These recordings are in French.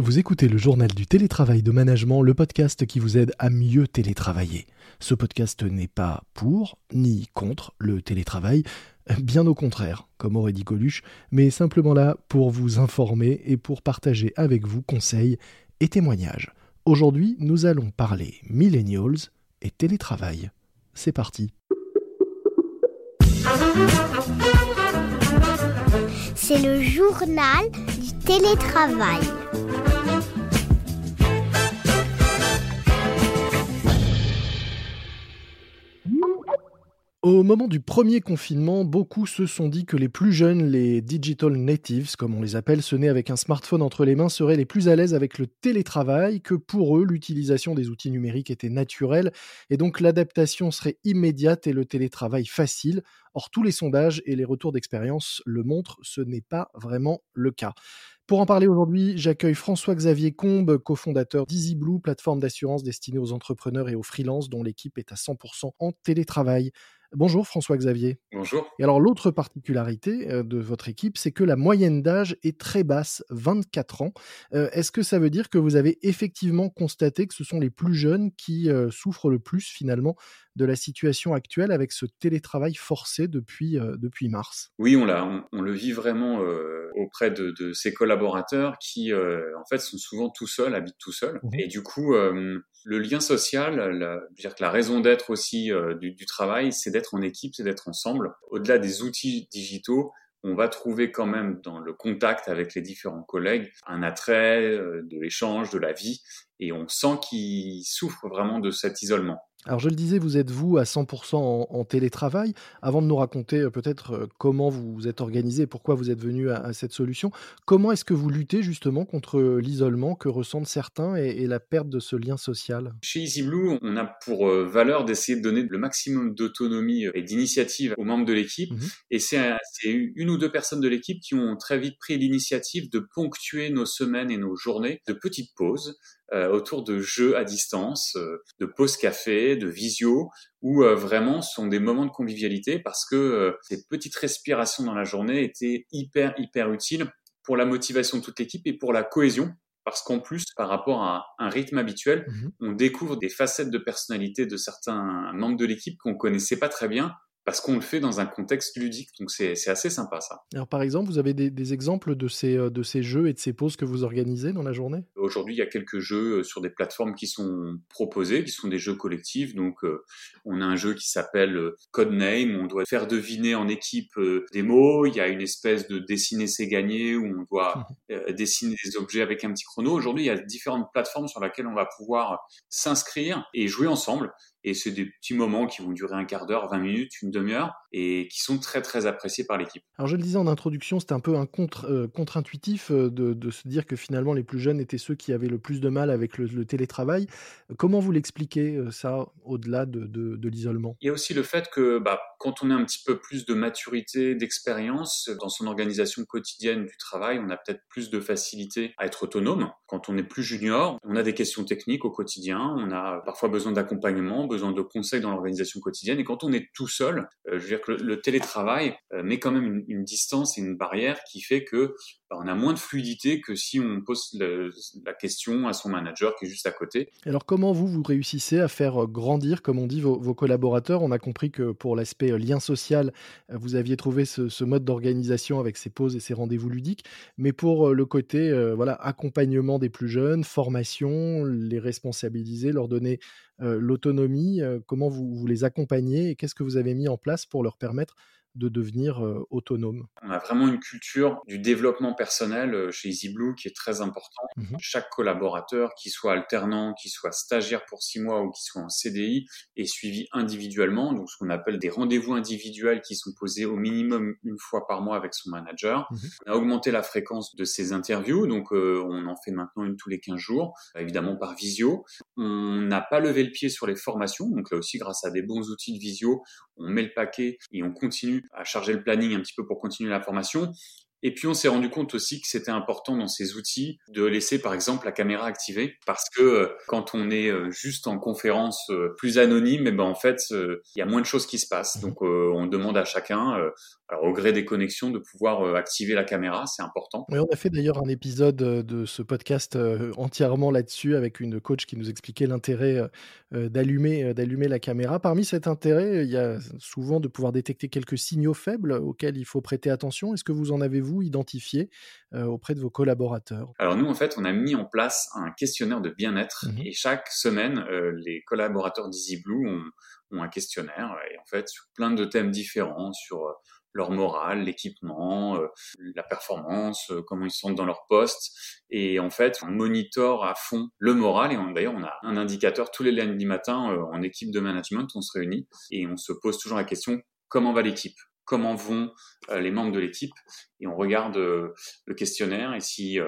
Vous écoutez le journal du télétravail de management, le podcast qui vous aide à mieux télétravailler. Ce podcast n'est pas pour ni contre le télétravail, bien au contraire, comme aurait dit Coluche, mais simplement là pour vous informer et pour partager avec vous conseils et témoignages. Aujourd'hui, nous allons parler millennials et télétravail. C'est parti. C'est le journal du télétravail. Au moment du premier confinement, beaucoup se sont dit que les plus jeunes, les digital natives, comme on les appelle, ceux nés avec un smartphone entre les mains, seraient les plus à l'aise avec le télétravail, que pour eux, l'utilisation des outils numériques était naturelle, et donc l'adaptation serait immédiate et le télétravail facile. Or, tous les sondages et les retours d'expérience le montrent, ce n'est pas vraiment le cas. Pour en parler aujourd'hui, j'accueille François-Xavier Combe, cofondateur d'EasyBlue, plateforme d'assurance destinée aux entrepreneurs et aux freelances dont l'équipe est à 100% en télétravail. Bonjour François-Xavier. Bonjour. Et alors l'autre particularité euh, de votre équipe, c'est que la moyenne d'âge est très basse, 24 ans. Euh, est-ce que ça veut dire que vous avez effectivement constaté que ce sont les plus jeunes qui euh, souffrent le plus finalement de la situation actuelle avec ce télétravail forcé depuis, depuis mars? Oui, on, l'a, on, le vit vraiment auprès de, de, ces collaborateurs qui en fait sont souvent tout seuls, habitent tout seuls. Mmh Et du coup, le lien social, la, dire que la raison d'être aussi euh, du, du, travail, c'est d'être en équipe, c'est d'être ensemble. Au-delà des outils digitaux, on va trouver quand même dans le contact avec les différents collègues un attrait euh, de l'échange, de la vie, et on sent qu'ils souffrent vraiment de cet isolement. Alors je le disais, vous êtes vous à 100% en, télétravail. Avant de nous raconter euh, peut-être euh, comment vous vous êtes organisé, pourquoi vous êtes venu à, cette solution, comment est-ce que vous luttez justement contre l'isolement que ressentent certains et, la perte de ce lien social? Chez EasyBlue, on a pour valeur d'essayer de donner le maximum d'autonomie et d'initiative aux membres de l'équipe. Mmh et c'est une ou deux personnes de l'équipe qui ont très vite pris l'initiative de ponctuer nos semaines et nos journées de petites pauses euh, autour de jeux à distance, euh, de pauses café, de visio, où euh, vraiment ce sont des moments de convivialité parce que ces petites respirations dans la journée étaient hyper hyper utiles pour la motivation de toute l'équipe et pour la cohésion parce qu'en plus, par rapport à un rythme habituel, mmh on découvre des facettes de personnalité de certains membres de l'équipe qu'on connaissait pas très bien parce qu'on le fait dans un contexte ludique. Donc c'est assez sympa ça. Alors par exemple, vous avez des, exemples de ces, euh, de ces jeux et de ces pauses que vous organisez dans la journée? Aujourd'hui, il y a quelques jeux euh, sur des plateformes qui sont proposés, qui sont des jeux collectifs. Donc euh, on a un jeu qui s'appelle Codename, où on doit faire deviner en équipe des mots. Il y a une espèce de dessiner c'est gagner, où on doit dessiner des objets avec un petit chrono. Aujourd'hui, il y a différentes plateformes sur lesquelles on va pouvoir s'inscrire et jouer ensemble. Et c'est des petits moments qui vont durer un quart d'heure, 20 minutes, une demi-heure, et qui sont très très appréciés par l'équipe. Alors je le disais en introduction, c'était un peu un euh, contre-intuitif euh, de, se dire que finalement les plus jeunes étaient ceux qui avaient le plus de mal avec le, télétravail. Comment vous l'expliquez euh, ça au-delà de, de, l'isolement? Il y a aussi le fait que bah, quand on a un petit peu plus de maturité, d'expérience dans son organisation quotidienne du travail, on a peut-être plus de facilité à être autonome. Quand on est plus junior, on a des questions techniques au quotidien, on a parfois besoin d'accompagnement, besoin de conseils dans l'organisation quotidienne. Et quand on est tout seul, euh, je veux dire que le, télétravail euh, met quand même une, distance et une barrière qui fait que bah, on a moins de fluidité que si on pose la question à son manager qui est juste à côté. Alors comment vous, vous réussissez à faire euh, grandir, comme on dit, vos, collaborateurs? On a compris que pour l'aspect lien social, vous aviez trouvé ce, mode d'organisation avec ces pauses et ces rendez-vous ludiques, mais pour le côté voilà accompagnement des plus jeunes, formation, les responsabiliser, leur donner l'autonomie, comment vous, vous les accompagnez et qu'est-ce que vous avez mis en place pour leur permettre de devenir autonome. On a vraiment une culture du développement personnel chez EasyBlue qui est très important. Mmh Chaque collaborateur, qui soit alternant, qui soit stagiaire pour six mois ou qui soit en CDI, est suivi individuellement, donc ce qu'on appelle des rendez-vous individuels qui sont posés au minimum une fois par mois avec son manager. Mmh on a augmenté la fréquence de ces interviews, donc on en fait maintenant une tous les 15 jours, évidemment par visio. On n'a pas levé le pied sur les formations, donc là aussi grâce à des bons outils de visio, on met le paquet et on continue à charger le planning un petit peu pour continuer la formation. Et puis on s'est rendu compte aussi que c'était important dans ces outils de laisser par exemple la caméra activée parce que euh, quand on est euh, juste en conférence euh, plus anonyme, et eh ben en fait il y a moins de choses qui se passent. Donc on demande à chacun au gré des connexions, de pouvoir activer la caméra, c'est important. Oui, on a fait d'ailleurs un épisode de ce podcast entièrement là-dessus avec une coach qui nous expliquait l'intérêt d'allumer, d'allumer la caméra. Parmi cet intérêt, il y a souvent de pouvoir détecter quelques signaux faibles auxquels il faut prêter attention. Est-ce que vous en avez-vous identifié auprès de vos collaborateurs? Alors nous, en fait, on a mis en place un questionnaire de bien-être mmh et chaque semaine, les collaborateurs d'EasyBlue ont, ont un questionnaire et en fait sur plein de thèmes différents, sur leur morale, l'équipement, euh, la performance, euh, comment ils se sentent dans leur poste. Et en fait, on monitore à fond le moral. Et d'ailleurs, on a un indicateur tous les lundis matin euh, en équipe de management. On se réunit et on se pose toujours la question comment va l'équipe? Comment vont les membres de l'équipe. Et on regarde le questionnaire et si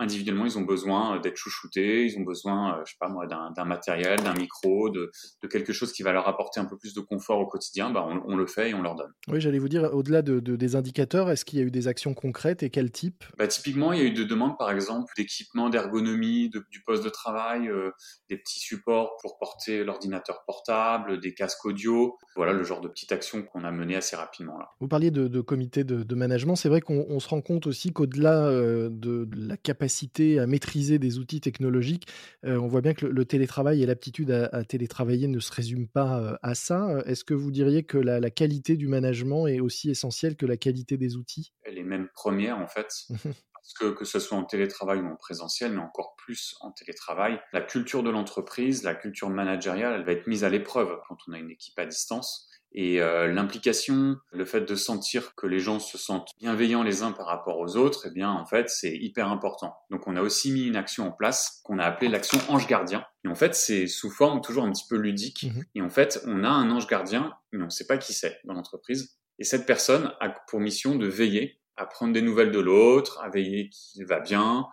individuellement, ils ont besoin euh, d'être chouchoutés, ils ont besoin, euh, je sais pas moi, d'un matériel, d'un micro, de, quelque chose qui va leur apporter un peu plus de confort au quotidien, bah on, le fait et on leur donne. Oui, j'allais vous dire, au-delà de, des indicateurs, est-ce qu'il y a eu des actions concrètes et quel type? Bah, Typiquement, il y a eu des demandes, par exemple, d'équipements d'ergonomie du poste de travail, euh, des petits supports pour porter l'ordinateur portable, des casques audio. Voilà le genre de petites actions qu'on a menées assez rapidement. Là. Vous parliez de, comité de, management. C'est vrai qu'on se rend compte aussi qu'au-delà de la capacité à maîtriser des outils technologiques, euh, on voit bien que le, télétravail et l'aptitude à, télétravailler ne se résument pas euh, à ça. Est-ce que vous diriez que la, qualité du management est aussi essentielle que la qualité des outils? Elle est même première en fait. Parce que que ce soit en télétravail ou en présentiel, mais encore plus en télétravail, la culture de l'entreprise, la culture managériale, elle va être mise à l'épreuve quand on a une équipe à distance. Et euh, l'implication, le fait de sentir que les gens se sentent bienveillants les uns par rapport aux autres, eh bien en fait c'est hyper important. Donc on a aussi mis une action en place qu'on a appelée l'action ange gardien. Et en fait c'est sous forme toujours un petit peu ludique. Mmh et en fait on a un ange gardien, mais on ne sait pas qui c'est dans l'entreprise. Et cette personne a pour mission de veiller à prendre des nouvelles de l'autre, à veiller qu'il va bien,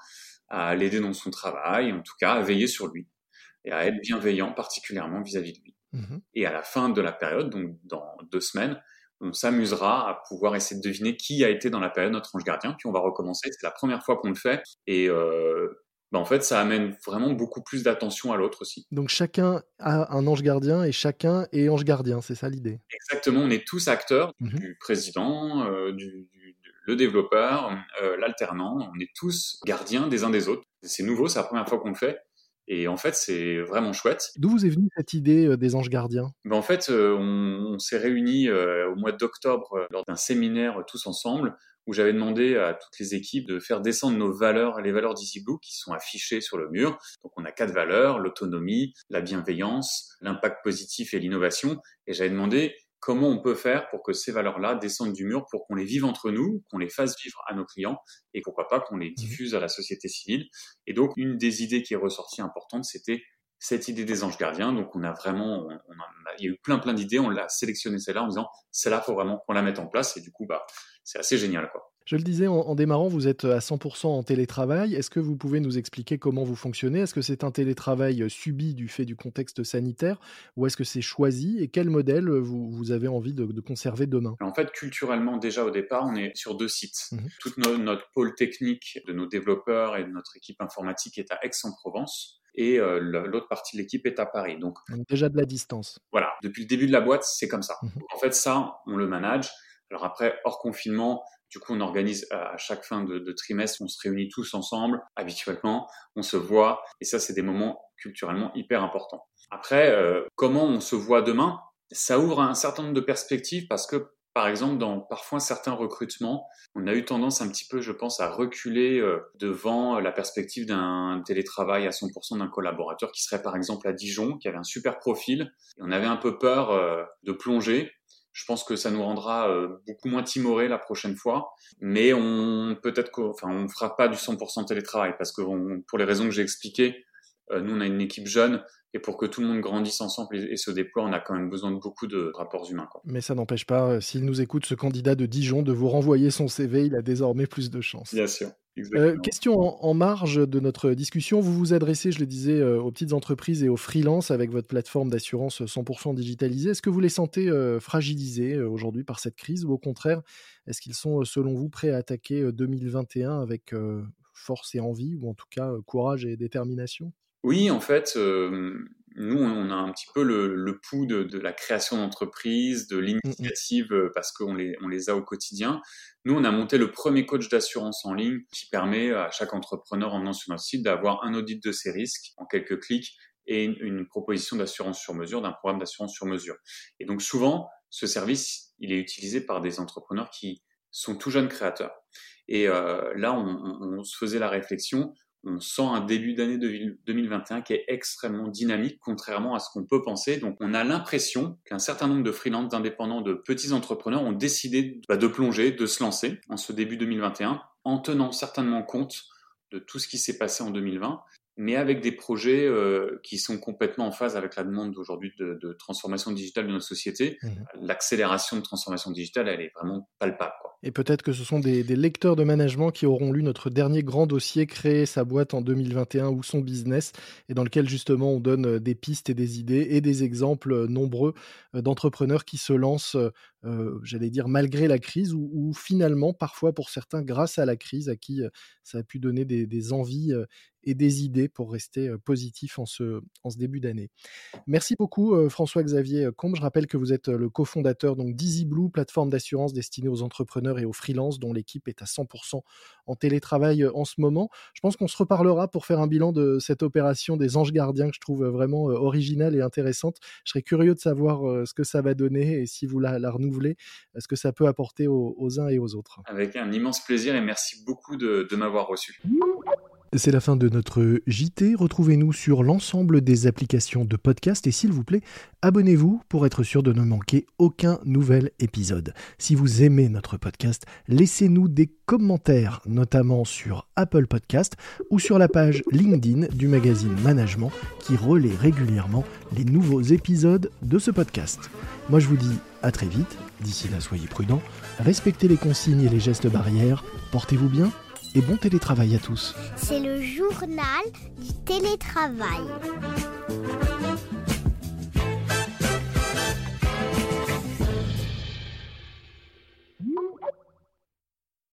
à l'aider dans son travail, en tout cas à veiller sur lui et à être bienveillant particulièrement vis-à-vis de lui. Mmh et à la fin de la période, donc dans deux semaines, on s'amusera à pouvoir essayer de deviner qui a été dans la période notre ange gardien, puis on va recommencer. C'est la première fois qu'on le fait. Et euh, bah en fait, ça amène vraiment beaucoup plus d'attention à l'autre aussi. Donc chacun a un ange gardien et chacun est ange gardien, c'est ça l'idée Exactement, on est tous acteurs, mmh du président, euh, du, le développeur, euh, l'alternant, on est tous gardiens des uns des autres. C'est nouveau, c'est la première fois qu'on le fait. Et en fait, c'est vraiment chouette. D'où vous est venue cette idée euh, des anges gardiens? Ben En fait, euh, on, s'est réunis euh, au mois d'octobre lors d'un séminaire tous ensemble où j'avais demandé à toutes les équipes de faire descendre nos valeurs, les valeurs d'EasyBlue qui sont affichées sur le mur. Donc on a quatre valeurs, l'autonomie, la bienveillance, l'impact positif et l'innovation. Et j'avais demandé comment on peut faire pour que ces valeurs-là descendent du mur pour qu'on les vive entre nous, qu'on les fasse vivre à nos clients et pourquoi pas qu'on les mmh diffuse à la société civile. Et donc, une des idées qui est ressortie importante, c'était cette idée des anges gardiens. Donc, on a vraiment, on, il y a eu plein plein d'idées, on l'a sélectionné celle-là en disant, celle-là, faut vraiment qu'on la mette en place. Et du coup, bah, c'est assez génial, quoi. Je le disais en, démarrant, vous êtes à 100% en télétravail. Est-ce que vous pouvez nous expliquer comment vous fonctionnez? Est-ce que c'est un télétravail euh, subi du fait du contexte sanitaire ou est-ce que c'est choisi? Et quel modèle euh, vous, avez envie de, conserver demain? En fait, culturellement, déjà au départ, on est sur deux sites. Mmh Toute notre pôle technique de nos développeurs et de notre équipe informatique est à Aix-en-Provence et euh, l'autre partie de l'équipe est à Paris. Donc, déjà de la distance. Voilà, depuis le début de la boîte, c'est comme ça. Mmh en fait, ça, on le manage. Alors après, hors confinement, du coup, on organise à chaque fin de, trimestre, on se réunit tous ensemble, habituellement, on se voit, et ça, c'est des moments culturellement hyper importants. Après, euh, comment on se voit demain? Ça ouvre un certain nombre de perspectives parce que, par exemple, dans parfois certains recrutements, on a eu tendance un petit peu, je pense, à reculer euh, devant la perspective d'un télétravail à 100% d'un collaborateur qui serait par exemple à Dijon, qui avait un super profil, et on avait un peu peur euh, de plonger je pense que ça nous rendra euh, beaucoup moins timorés la prochaine fois, mais on peut-être qu'on on fera pas du 100% télétravail parce que pour les raisons que j'ai expliquées, euh, nous on a une équipe jeune et pour que tout le monde grandisse ensemble et, se déploie, on a quand même besoin de beaucoup de rapports humains. Mais ça n'empêche pas, euh, s'il nous écoute, ce candidat de Dijon, de vous renvoyer son CV, il a désormais plus de chance. Bien sûr. Euh, question en, marge de notre discussion. Vous vous adressez, je le disais, euh, aux petites entreprises et aux freelances avec votre plateforme d'assurance 100% digitalisée. Est-ce que vous les sentez euh, fragilisés aujourd'hui par cette crise ou au contraire, est-ce qu'ils sont, selon vous, prêts à attaquer 2021 avec force et envie ou en tout cas courage et détermination? Oui, en fait, nous, on a un petit peu le, pouls de, la création d'entreprise, de mmh, mmh. l'initiative, euh, parce qu'on les, on les a au quotidien. Nous, on a monté le premier coach d'assurance en ligne qui permet à chaque entrepreneur en venant sur notre site d'avoir un audit de ses risques en quelques clics et une, proposition d'assurance sur mesure, d'un programme d'assurance sur mesure. Et donc souvent, ce service, il est utilisé par des entrepreneurs qui sont tout jeunes créateurs. Et euh, là, on, on, se faisait la réflexion, on sent un début d'année 2021 qui est extrêmement dynamique, contrairement à ce qu'on peut penser. Donc, on a l'impression qu'un certain nombre de freelances, d'indépendants, de petits entrepreneurs ont décidé bah, de plonger, de se lancer en ce début 2021, en tenant certainement compte de tout ce qui s'est passé en 2020 mais avec des projets euh, qui sont complètement en phase avec la demande d'aujourd'hui de, de, transformation digitale de nos sociétés. Mmh. L'accélération de transformation digitale, elle est vraiment palpable. Quoi. Et peut-être que ce sont des, des, lecteurs de management qui auront lu notre dernier grand dossier, créer sa boîte en 2021 ou son business, et dans lequel justement on donne euh, des pistes et des idées et des exemples euh, nombreux d'entrepreneurs qui se lancent, euh, j'allais dire, malgré la crise, ou, ou, finalement, parfois pour certains, grâce à la crise, à qui ça a pu donner des, des envies et des idées pour rester positif en ce, début d'année. Merci beaucoup François-Xavier Combe. Je rappelle que vous êtes le cofondateur d'EasyBlue, plateforme d'assurance destinée aux entrepreneurs et aux freelances dont l'équipe est à 100% en télétravail en ce moment. Je pense qu'on se reparlera pour faire un bilan de cette opération des anges gardiens que je trouve vraiment originale et intéressante. Je serais curieux de savoir ce que ça va donner et si vous la, renouvelez, ce que ça peut apporter aux, uns et aux autres. Avec un immense plaisir et merci beaucoup de m'avoir reçu. C'est la fin de notre JT. Retrouvez-nous sur l'ensemble des applications de podcast et s'il vous plaît, abonnez-vous pour être sûr de ne manquer aucun nouvel épisode. Si vous aimez notre podcast, laissez-nous des commentaires, notamment sur Apple Podcast ou sur la page LinkedIn du magazine Management qui relaie régulièrement les nouveaux épisodes de ce podcast. Moi je vous dis à très vite. D'ici là, soyez prudents, respectez les consignes et les gestes barrières, portez-vous bien et bon télétravail à tous. C'est le journal du télétravail.